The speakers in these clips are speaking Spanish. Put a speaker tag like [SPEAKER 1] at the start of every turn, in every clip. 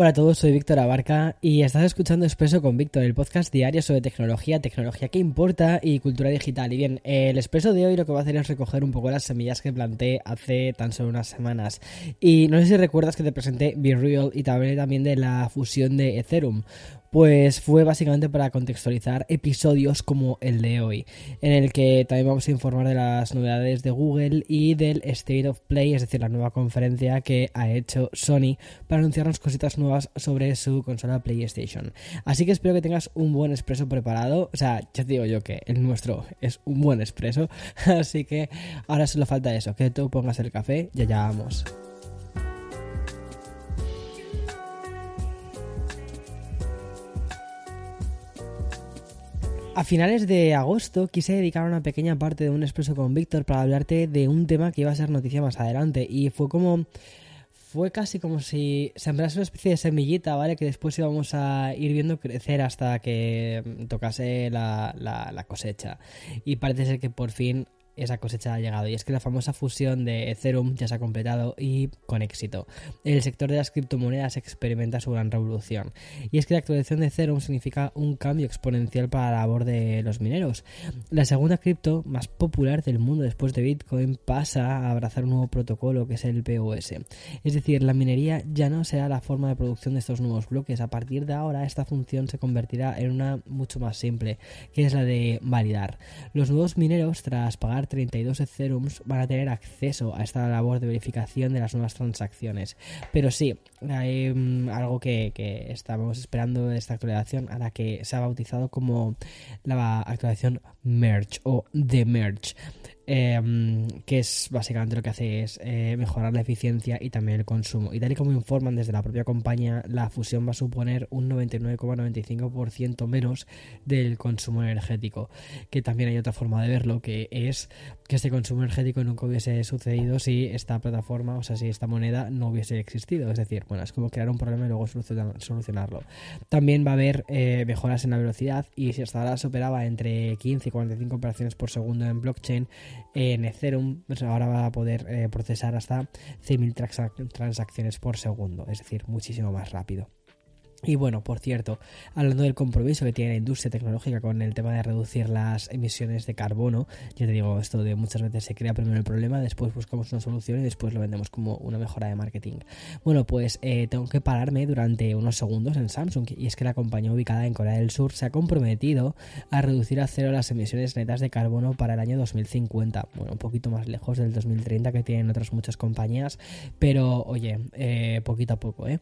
[SPEAKER 1] Hola a todos, soy Víctor Abarca y estás escuchando Expreso con Víctor, el podcast diario sobre tecnología, tecnología que importa y cultura digital. Y bien, el Expreso de hoy lo que va a hacer es recoger un poco las semillas que planté hace tan solo unas semanas. Y no sé si recuerdas que te presenté Be Real y también de la fusión de Ethereum pues fue básicamente para contextualizar episodios como el de hoy, en el que también vamos a informar de las novedades de Google y del State of Play, es decir, la nueva conferencia que ha hecho Sony para anunciarnos cositas nuevas sobre su consola PlayStation. Así que espero que tengas un buen expreso preparado, o sea, ya te digo yo que el nuestro es un buen expreso, así que ahora solo falta eso, que tú pongas el café y allá vamos. A finales de agosto quise dedicar una pequeña parte de un expreso con Víctor para hablarte de un tema que iba a ser noticia más adelante y fue como fue casi como si sembrase una especie de semillita, ¿vale? Que después íbamos a ir viendo crecer hasta que tocase la, la cosecha. Y parece ser que por fin esa cosecha ha llegado y es que la famosa fusión de Ethereum ya se ha completado y con éxito. El sector de las criptomonedas experimenta su gran revolución y es que la actualización de Ethereum significa un cambio exponencial para la labor de los mineros. La segunda cripto más popular del mundo después de Bitcoin pasa a abrazar un nuevo protocolo que es el POS. Es decir, la minería ya no será la forma de producción de estos nuevos bloques. A partir de ahora esta función se convertirá en una mucho más simple, que es la de validar. Los nuevos mineros tras pagar 32 Etherums van a tener acceso a esta labor de verificación de las nuevas transacciones. Pero sí, hay mm, algo que, que estamos esperando de esta actualización a la que se ha bautizado como la actualización Merge o The Merge. Em, que es básicamente lo que hace es eh, mejorar la eficiencia y también el consumo. Y tal y como informan desde la propia compañía, la fusión va a suponer un 99,95% menos del consumo energético. Que también hay otra forma de verlo, que es que este consumo energético nunca hubiese sucedido si esta plataforma, o sea, si esta moneda no hubiese existido. Es decir, bueno, es como crear un problema y luego solucionarlo. También va a haber eh, mejoras en la velocidad y si hasta ahora se operaba entre 15 y 45 operaciones por segundo en blockchain, en Ethereum pues ahora va a poder eh, procesar hasta 100.000 transacciones por segundo, es decir, muchísimo más rápido. Y bueno, por cierto, hablando del compromiso que tiene la industria tecnológica con el tema de reducir las emisiones de carbono, ya te digo, esto de muchas veces se crea primero el problema, después buscamos una solución y después lo vendemos como una mejora de marketing. Bueno, pues eh, tengo que pararme durante unos segundos en Samsung y es que la compañía ubicada en Corea del Sur se ha comprometido a reducir a cero las emisiones netas de carbono para el año 2050. Bueno, un poquito más lejos del 2030 que tienen otras muchas compañías, pero oye, eh, poquito a poco, ¿eh?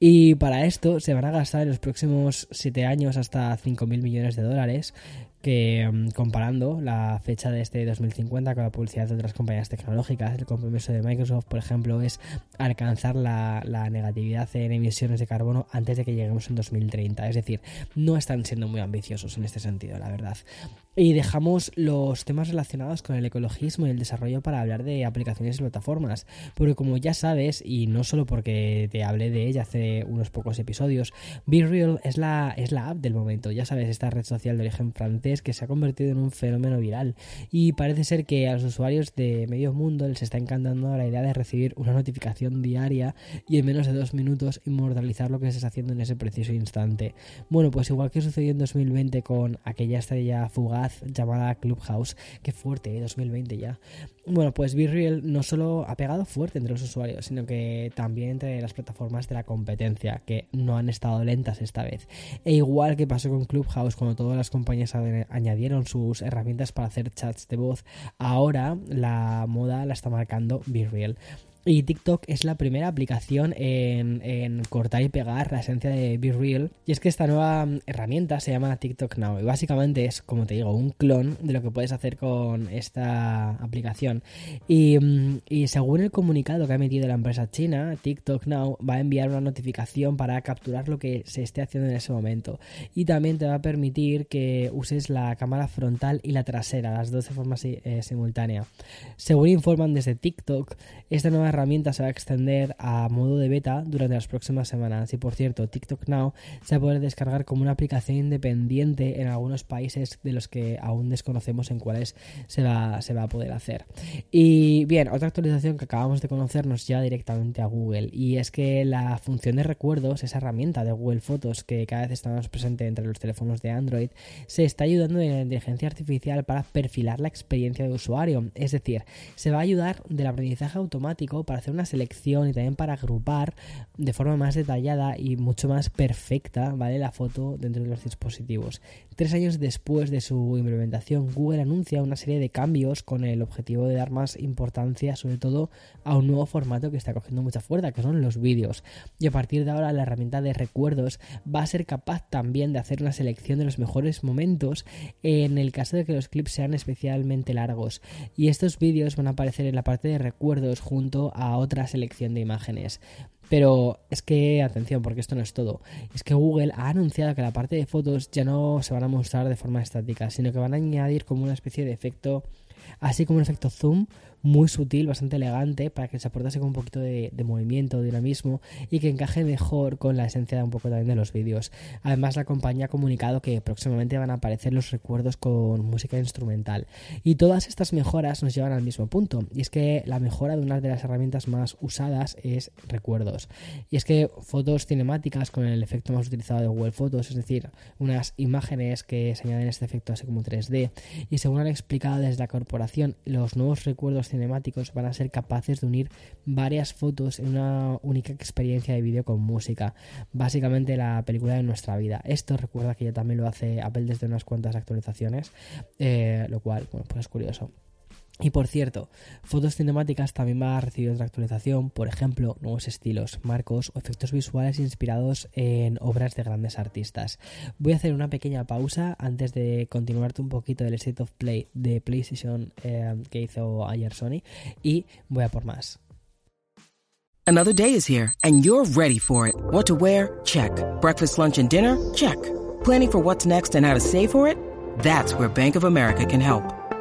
[SPEAKER 1] Y para esto se van a gastar en los próximos 7 años hasta 5.000 millones de dólares, que mm, comparando la fecha de este 2050 con la publicidad de otras compañías tecnológicas, el compromiso de Microsoft, por ejemplo, es alcanzar la, negatividad en emisiones de carbono antes de que lleguemos en 2030. Es decir, no están siendo muy ambiciosos en este sentido, la verdad. Y dejamos los temas relacionados con el ecologismo y el desarrollo para hablar de aplicaciones y plataformas. Porque como ya sabes, y no solo porque te hablé de ella hace unos pocos episodios, BeReal es la, es la app del momento. Ya sabes, esta red social de origen francés que se ha convertido en un fenómeno viral. Y parece ser que a los usuarios de medio mundo les está encantando la idea de recibir una notificación diaria y en menos de dos minutos inmortalizar lo que se está haciendo en ese preciso instante. Bueno, pues igual que sucedió en 2020 con aquella estrella fugaz llamada Clubhouse. Qué fuerte, 2020 ¿eh? ya. Bueno, pues BeReal no solo ha pegado fuerte entre los usuarios, sino que también entre las plataformas de la competencia, que no han estado lentas esta vez. E igual que pasó con Clubhouse, cuando todas las compañías añadieron sus herramientas para hacer chats de voz, ahora la moda la está marcando BeReal. Y TikTok es la primera aplicación en, cortar y pegar la esencia de Be Real. Y es que esta nueva mm, herramienta se llama TikTok Now. Y básicamente es, como te digo, un clon de lo que puedes hacer con esta aplicación. Y, mm, y según el comunicado que ha emitido la empresa china, TikTok Now va a enviar una notificación para capturar lo que se esté haciendo en ese momento. Y también te va a permitir que uses la cámara frontal y la trasera, las dos de forma eh, simultánea. Según informan desde TikTok, esta nueva herramienta se va a extender a modo de beta durante las próximas semanas. Y por cierto, TikTok Now se va a poder descargar como una aplicación independiente en algunos países de los que aún desconocemos en cuáles se va, se va a poder hacer. Y bien, otra actualización que acabamos de conocer nos lleva directamente a Google. Y es que la función de recuerdos, esa herramienta de Google Fotos que cada vez está más presente entre los teléfonos de Android, se está ayudando de la inteligencia artificial para perfilar la experiencia de usuario. Es decir, se va a ayudar del aprendizaje automático para hacer una selección y también para agrupar de forma más detallada y mucho más perfecta, ¿vale? La foto dentro de los dispositivos. Tres años después de su implementación, Google anuncia una serie de cambios con el objetivo de dar más importancia, sobre todo, a un nuevo formato que está cogiendo mucha fuerza, que son los vídeos. Y a partir de ahora, la herramienta de recuerdos va a ser capaz también de hacer una selección de los mejores momentos en el caso de que los clips sean especialmente largos. Y estos vídeos van a aparecer en la parte de recuerdos junto a otra selección de imágenes. Pero es que, atención, porque esto no es todo. Es que Google ha anunciado que la parte de fotos ya no se van a mostrar de forma estática, sino que van a añadir como una especie de efecto, así como un efecto zoom muy sutil, bastante elegante, para que se aportase con un poquito de, movimiento, dinamismo y que encaje mejor con la esencia de un poco también de los vídeos. Además, la compañía ha comunicado que próximamente van a aparecer los recuerdos con música instrumental. Y todas estas mejoras nos llevan al mismo punto, y es que la mejora de una de las herramientas más usadas es recuerdos. Y es que fotos cinemáticas con el efecto más utilizado de Google Fotos, es decir, unas imágenes que se añaden este efecto así como 3D, y según han explicado desde la corporación, los nuevos recuerdos cinemáticos van a ser capaces de unir varias fotos en una única experiencia de vídeo con música. Básicamente la película de nuestra vida. Esto recuerda que ya también lo hace Apple desde unas cuantas actualizaciones, eh, lo cual, bueno, pues es curioso. Y por cierto, Fotos Cinemáticas también va a recibir otra actualización, por ejemplo, nuevos estilos, marcos o efectos visuales inspirados en obras de grandes artistas. Voy a hacer una pequeña pausa antes de continuarte un poquito del State of Play de PlayStation eh, que hizo ayer Sony y voy a por más.
[SPEAKER 2] Another day is here and you're ready for it. What to wear? Check. Breakfast, lunch and dinner? Check. Planning for what's next and how to save for it? That's where Bank of America can help.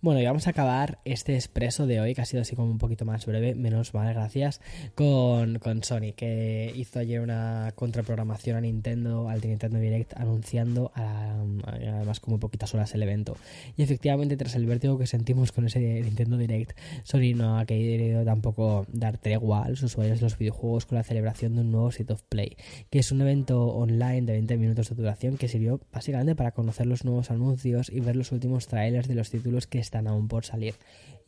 [SPEAKER 1] Bueno, y vamos a acabar este expreso de hoy, que ha sido así como un poquito más breve, menos mal, gracias, con, con Sony, que hizo ayer una contraprogramación a Nintendo, al Nintendo Direct, anunciando además como poquitas horas el evento. Y efectivamente, tras el vértigo que sentimos con ese Nintendo Direct, Sony no ha querido tampoco dar tregua a los usuarios de los videojuegos con la celebración de un nuevo State of Play, que es un evento online de 20 minutos de duración que sirvió básicamente para conocer los nuevos anuncios y ver los últimos trailers de los títulos que están aún por salir.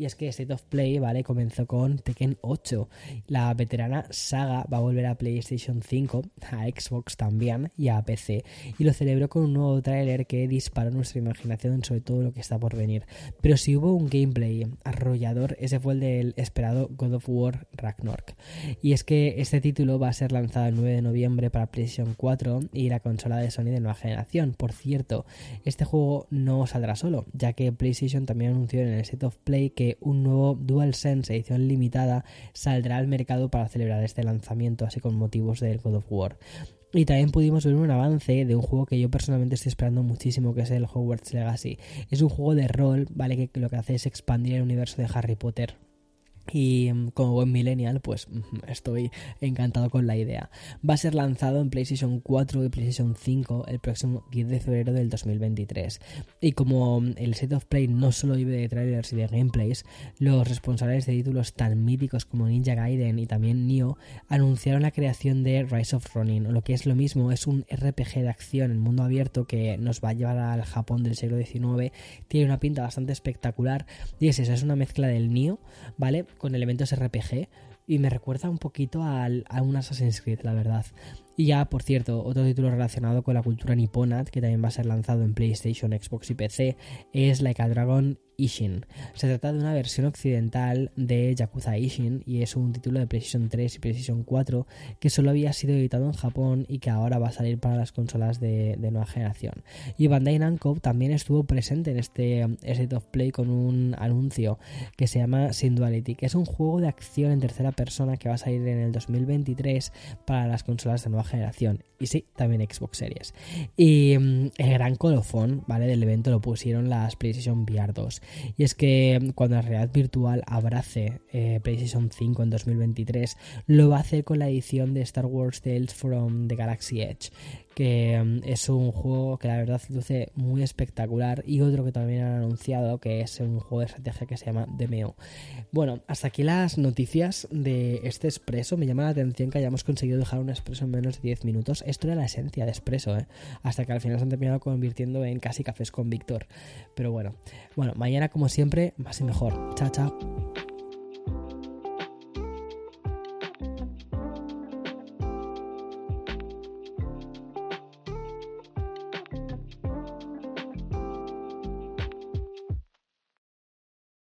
[SPEAKER 1] Y es que State of Play, ¿vale? Comenzó con Tekken 8. La veterana saga va a volver a PlayStation 5, a Xbox también y a PC. Y lo celebró con un nuevo tráiler que disparó nuestra imaginación sobre todo lo que está por venir. Pero si hubo un gameplay arrollador, ese fue el del esperado God of War Ragnarok. Y es que este título va a ser lanzado el 9 de noviembre para PlayStation 4 y la consola de Sony de nueva generación. Por cierto, este juego no saldrá solo, ya que PlayStation también anunció en el State of Play que un nuevo DualSense edición limitada saldrá al mercado para celebrar este lanzamiento, así con motivos del God of War. Y también pudimos ver un avance de un juego que yo personalmente estoy esperando muchísimo, que es el Hogwarts Legacy. Es un juego de rol, ¿vale? Que lo que hace es expandir el universo de Harry Potter Y mm, como buen millennial, pues estoy encantado con la idea. Va a ser lanzado en PlayStation 4 y PlayStation 5 el próximo 10 de febrero del 2023. Y como mm, el Set of Play no solo vive de trailers y de gameplays, los responsables de títulos tan míticos como Ninja Gaiden y también Nioh anunciaron la creación de Rise of Ronin, lo que es lo mismo, es un RPG de acción en mundo abierto que nos va a llevar al Japón del siglo XIX. Tiene una pinta bastante espectacular y es eso, es una mezcla del Nioh, ¿vale? Con elementos RPG y me recuerda un poquito al, a un Assassin's Creed, la verdad. Y ya, por cierto, otro título relacionado con la cultura nipona, que también va a ser lanzado en PlayStation, Xbox y PC, es Like a Dragon Ishin. Se trata de una versión occidental de Yakuza Ishin y es un título de PlayStation 3 y PlayStation 4 que solo había sido editado en Japón y que ahora va a salir para las consolas de, nueva generación. Y Bandai Namco también estuvo presente en este State of Play con un anuncio que se llama Sinduality, que es un juego de acción en tercera persona que va a salir en el 2023 para las consolas de nueva generación. Y sí, también Xbox Series. Y mm, el gran colofón, ¿vale? Del evento lo pusieron las PlayStation VR 2. Y es que mm, cuando la realidad virtual abrace eh, PlayStation 5 en 2023, lo va a hacer con la edición de Star Wars Tales from the Galaxy Edge, que mm, es un juego que la verdad luce muy espectacular y otro que también han anunciado que es un juego de estrategia que se llama Demeo. Bueno, hasta aquí las noticias de este expreso. Me llama la atención que hayamos conseguido dejar un expreso en menos de 10 minutos. Esto era la esencia de expreso, ¿eh? hasta que al final se han terminado convirtiendo en casi cafés con Víctor. Pero bueno, bueno, mañana como siempre, más y mejor. Chao, chao.